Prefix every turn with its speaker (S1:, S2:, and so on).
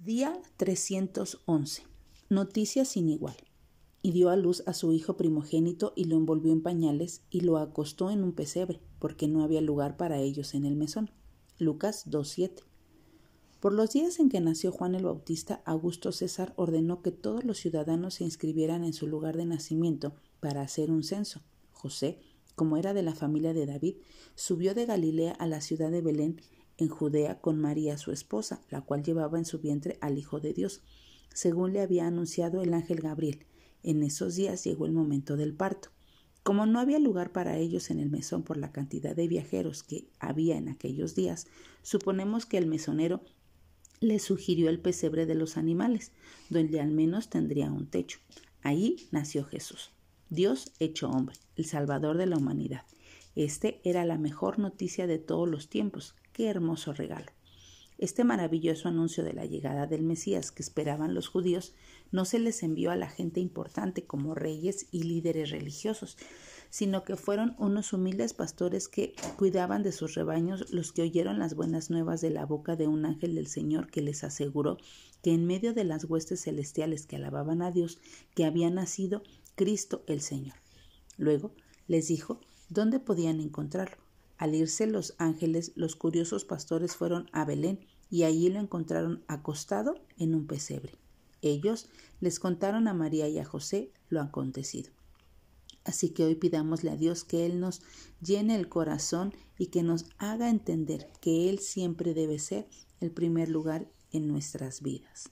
S1: Día 311. Noticia sin igual. Y dio a luz a su hijo primogénito y lo envolvió en pañales y lo acostó en un pesebre, porque no había lugar para ellos en el mesón. Lucas 2.7. Por los días en que nació Juan el Bautista, Augusto César ordenó que todos los ciudadanos se inscribieran en su lugar de nacimiento para hacer un censo. José, como era de la familia de David, subió de Galilea a la ciudad de Belén en Judea con María su esposa, la cual llevaba en su vientre al Hijo de Dios, según le había anunciado el ángel Gabriel. En esos días llegó el momento del parto. Como no había lugar para ellos en el mesón por la cantidad de viajeros que había en aquellos días, suponemos que el mesonero le sugirió el pesebre de los animales, donde al menos tendría un techo. Ahí nació Jesús, Dios hecho hombre, el Salvador de la humanidad. Este era la mejor noticia de todos los tiempos, Qué hermoso regalo. Este maravilloso anuncio de la llegada del Mesías que esperaban los judíos no se les envió a la gente importante como reyes y líderes religiosos, sino que fueron unos humildes pastores que cuidaban de sus rebaños los que oyeron las buenas nuevas de la boca de un ángel del Señor que les aseguró que en medio de las huestes celestiales que alababan a Dios, que había nacido Cristo el Señor. Luego les dijo dónde podían encontrarlo al irse los ángeles, los curiosos pastores fueron a Belén y allí lo encontraron acostado en un pesebre. Ellos les contaron a María y a José lo acontecido. Así que hoy pidámosle a Dios que Él nos llene el corazón y que nos haga entender que Él siempre debe ser el primer lugar en nuestras vidas.